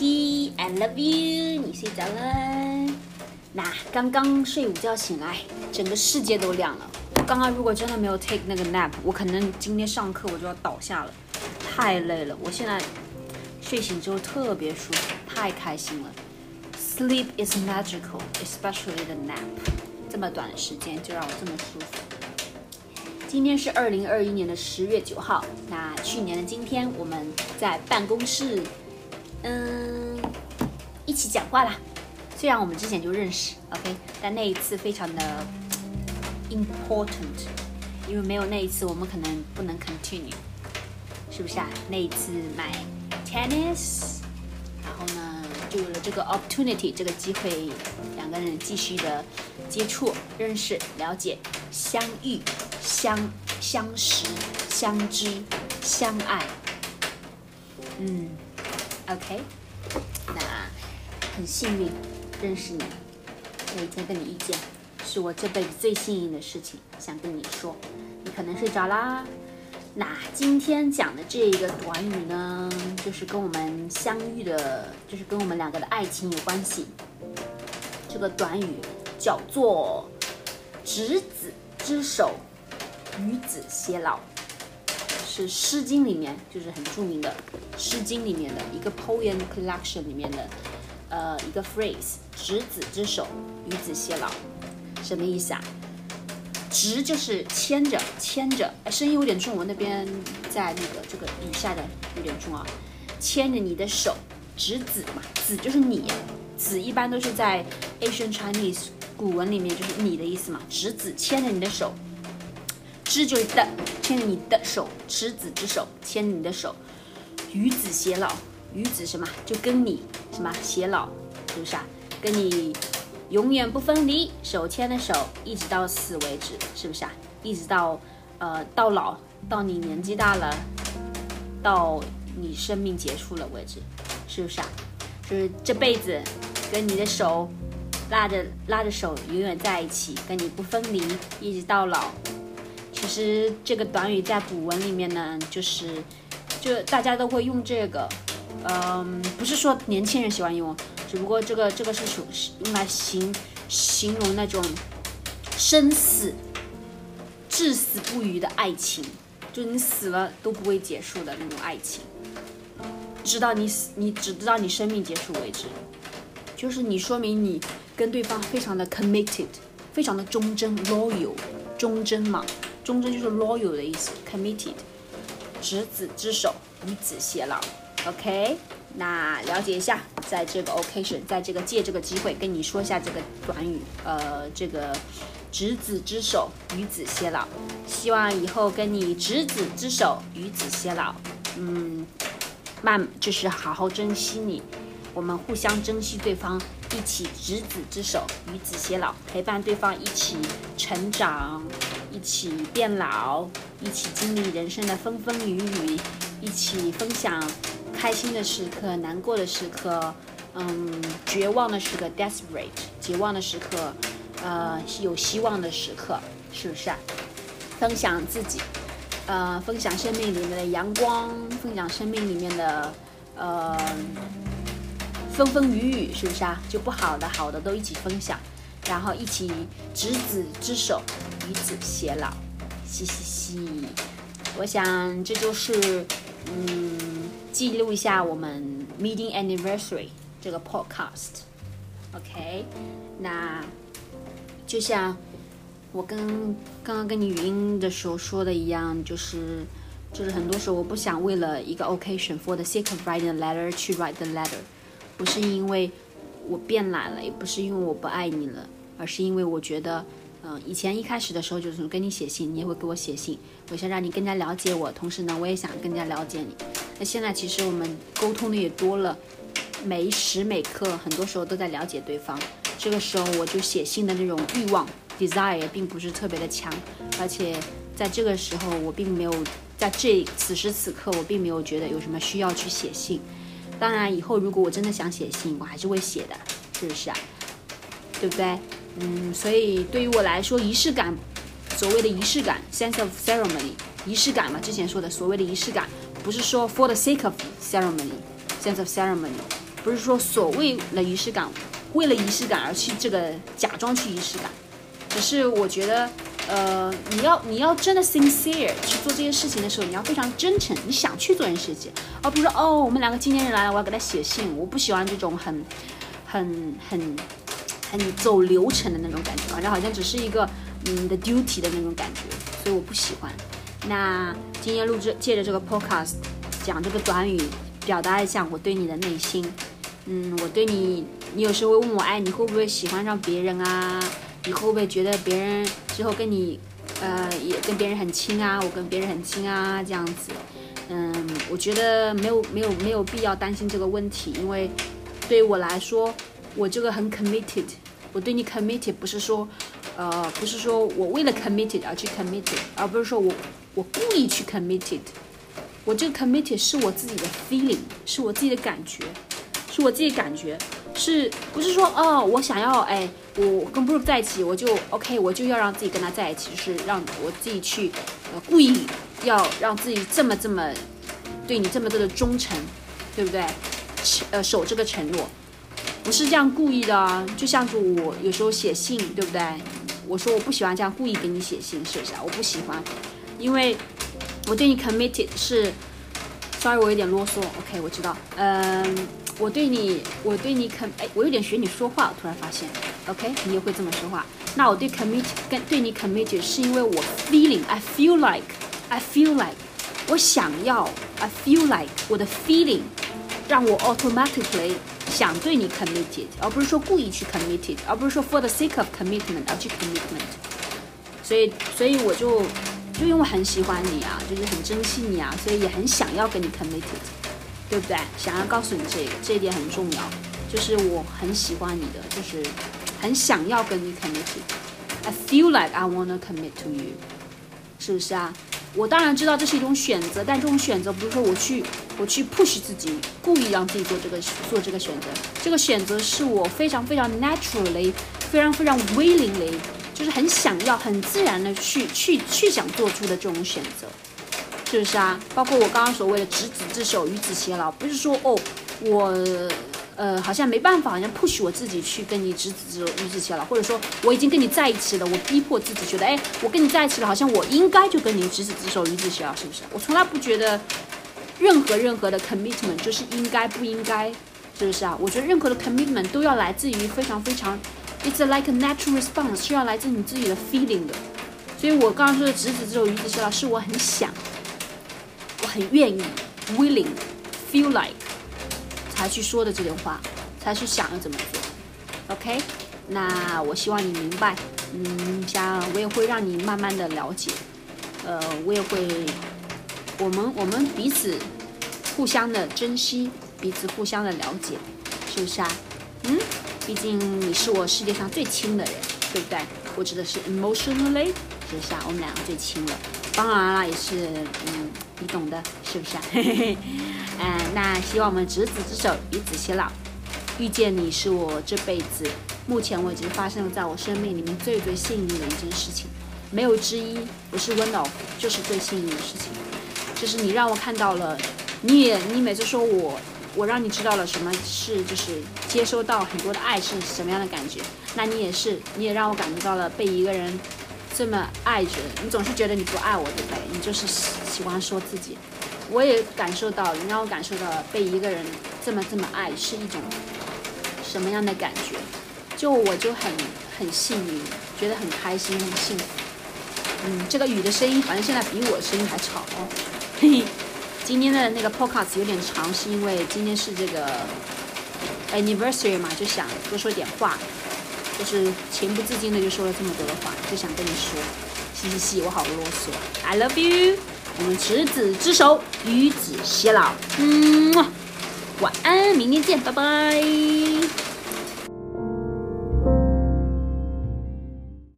T，I love you。你睡着了？那刚刚睡午觉醒来，整个世界都亮了。我刚刚如果真的没有 take 那个 nap，我可能今天上课我就要倒下了，太累了。我现在睡醒之后特别舒服，太开心了。Sleep is magical, especially the nap。这么短的时间就让我这么舒服。今天是二零二一年的十月九号。那去年的今天，我们在办公室，嗯，一起讲话啦。虽然我们之前就认识，OK，但那一次非常的 important，因为没有那一次，我们可能不能 continue，是不是啊？那一次买 tennis，然后呢，就有了这个 opportunity，这个机会，两个人继续的接触、认识、了解、相遇。相相识、相知、相爱，嗯，OK，那很幸运认识你，每天跟你遇见，是我这辈子最幸运的事情。想跟你说，你可能睡着啦。那今天讲的这个短语呢，就是跟我们相遇的，就是跟我们两个的爱情有关系。这个短语叫做“执子之手”。与子偕老是《诗经》里面就是很著名的《诗经》里面的一个 poem collection 里面的呃一个 phrase，执子之手，与子偕老，什么意思啊？执就是牵着，牵着，哎，声音有点重，我那边在那个这个雨下的有点重啊，牵着你的手，执子嘛，子就是你，子一般都是在 Asian Chinese 古文里面就是你的意思嘛，执子牵着你的手。执就是的，牵着你的手，执子之手，牵着你的手，与子偕老，与子什么？就跟你什么偕老，是不是啊？跟你永远不分离，手牵着手，一直到死为止，是不是啊？一直到呃到老，到你年纪大了，到你生命结束了为止，是不是啊？就是这辈子跟你的手拉着拉着手，永远在一起，跟你不分离，一直到老。其实这个短语在古文里面呢，就是，就大家都会用这个，嗯，不是说年轻人喜欢用，只不过这个这个是属用来形形容那种生死至死不渝的爱情，就你死了都不会结束的那种爱情，直到你死，你只知道你生命结束为止，就是你说明你跟对方非常的 committed，非常的忠贞 loyal，忠贞嘛。忠贞就是 loyal 的意思，committed，执子之手，与子偕老。OK，那了解一下，在这个 occasion，在这个借这个机会跟你说一下这个短语，呃，这个执子之手，与子偕老。希望以后跟你执子之手，与子偕老。嗯，慢就是好好珍惜你，我们互相珍惜对方，一起执子之手，与子偕老，陪伴对方一起成长。一起变老，一起经历人生的风风雨雨，一起分享开心的时刻、难过的时刻，嗯，绝望的时刻 （desperate），绝望的时刻，呃，有希望的时刻，是不是啊？分享自己，呃，分享生命里面的阳光，分享生命里面的呃风风雨雨，是不是啊？就不好的、好的都一起分享。然后一起执子之手，与子偕老，嘻嘻嘻。我想这就是嗯，记录一下我们 meeting anniversary 这个 podcast。OK，那就像我跟刚刚跟你语音的时候说的一样，就是就是很多时候我不想为了一个 occasion for the sake of writing a letter 去 write the letter，不是因为我变懒了，也不是因为我不爱你了。而是因为我觉得，嗯，以前一开始的时候就是跟你写信，你也会给我写信，我想让你更加了解我，同时呢，我也想更加了解你。那现在其实我们沟通的也多了，每时每刻，很多时候都在了解对方。这个时候我就写信的那种欲望 desire 并不是特别的强，而且在这个时候我并没有在这此时此刻我并没有觉得有什么需要去写信。当然，以后如果我真的想写信，我还是会写的，是不是啊？对不对？嗯，所以对于我来说，仪式感，所谓的仪式感，sense of ceremony，仪式感嘛，之前说的所谓的仪式感，不是说 for the sake of ceremony，sense of ceremony，不是说所谓的仪式感，为了仪式感而去这个假装去仪式感，只是我觉得，呃，你要你要真的 sincere 去做这些事情的时候，你要非常真诚，你想去做这件事情，而不是说哦，我们两个纪念日来了，我要给他写信，我不喜欢这种很很很很走流程的那种感觉，好像好像只是一个嗯的 duty 的那种感觉，所以我不喜欢。那今天录制借着这个 podcast 讲这个短语，表达一下我对你的内心。嗯，我对你，你有时候会问我，哎，你会不会喜欢上别人啊？你会不会觉得别人之后跟你，呃，也跟别人很亲啊？我跟别人很亲啊，这样子。嗯，我觉得没有没有没有必要担心这个问题，因为对于我来说，我这个很 committed。我对你 committed 不是说，呃，不是说我为了 committed 而去 committed，而不是说我我故意去 committed。我这个 committed 是我自己的 feeling，是我自己的感觉，是我自己感觉，是不是说哦，我想要哎，我跟 Bruce 在一起，我就 OK，我就要让自己跟他在一起，是让我自己去，呃，故意要让自己这么这么对你这么多的忠诚，对不对？呃，守这个承诺。不是这样故意的啊，就像是我有时候写信，对不对？我说我不喜欢这样故意给你写信，是不是啊？我不喜欢，因为我对你 committed 是，sorry 我有点啰嗦，OK 我知道，嗯，我对你，我对你 com，哎，我有点学你说话，突然发现，OK 你也会这么说话，那我对 committed 跟对你 committed 是因为我 feeling，I feel like，I feel like，我想要，I feel like，我的 feeling 让我 automatically。想对你 committed，而不是说故意去 committed，而不是说 for the sake of commitment 而去 commitment。所以，所以我就就因为很喜欢你啊，就是很珍惜你啊，所以也很想要跟你 committed，对不对？想要告诉你这个，这一点很重要，就是我很喜欢你的，就是很想要跟你 committed。I feel like I wanna commit to you，是不是啊？我当然知道这是一种选择，但这种选择不是说我去我去 push 自己，故意让自己做这个做这个选择。这个选择是我非常非常 naturally，非常非常 willingly，就是很想要、很自然的去去去想做出的这种选择，是不是啊？包括我刚刚所谓的执子之手，与子偕老，不是说哦我。呃，好像没办法，好像 push 我自己去跟你执子之手与子偕老，或者说我已经跟你在一起了，我逼迫自己觉得，哎，我跟你在一起了，好像我应该就跟你执子之手与子偕老，是不是？我从来不觉得任何任何的 commitment 就是应该不应该，是不是啊？我觉得任何的 commitment 都要来自于非常非常，it's like a natural response，是要来自你自己的 feeling 的。所以我刚刚说的执子之手与子偕老，是我很想，我很愿意，willing，feel like。才去说的这种话，才去想要怎么做，OK？那我希望你明白，嗯，像我也会让你慢慢的了解，呃，我也会，我们我们彼此互相的珍惜，彼此互相的了解，是不是啊？嗯，毕竟你是我世界上最亲的人，对不对？我指的是 emotionally，是不是啊？我们两个最亲了，当然了，也是，嗯，你懂的，是不是啊？嘿 嘿嘿。嗯，那希望我们执子之手，与子偕老。遇见你是我这辈子目前为止发生在我生命里面最最幸运的一件事情，没有之一。不是 one of，就是最幸运的事情。就是你让我看到了，你也你每次说我，我让你知道了什么是就是接收到很多的爱是什么样的感觉。那你也是，你也让我感觉到了被一个人这么爱着。你总是觉得你不爱我，对不对？你就是喜欢说自己。我也感受到，你让我感受到被一个人这么这么爱是一种什么样的感觉？就我就很很幸运，觉得很开心，很幸福。嗯，这个雨的声音反正现在比我声音还吵。嘿嘿，今天的那个 podcast 有点长，是因为今天是这个 anniversary 嘛，就想多说点话，就是情不自禁的就说了这么多的话，就想跟你说，嘻嘻嘻，我好啰嗦，I love you。我们执子之手，与子偕老。嗯，晚安，明天见，拜拜。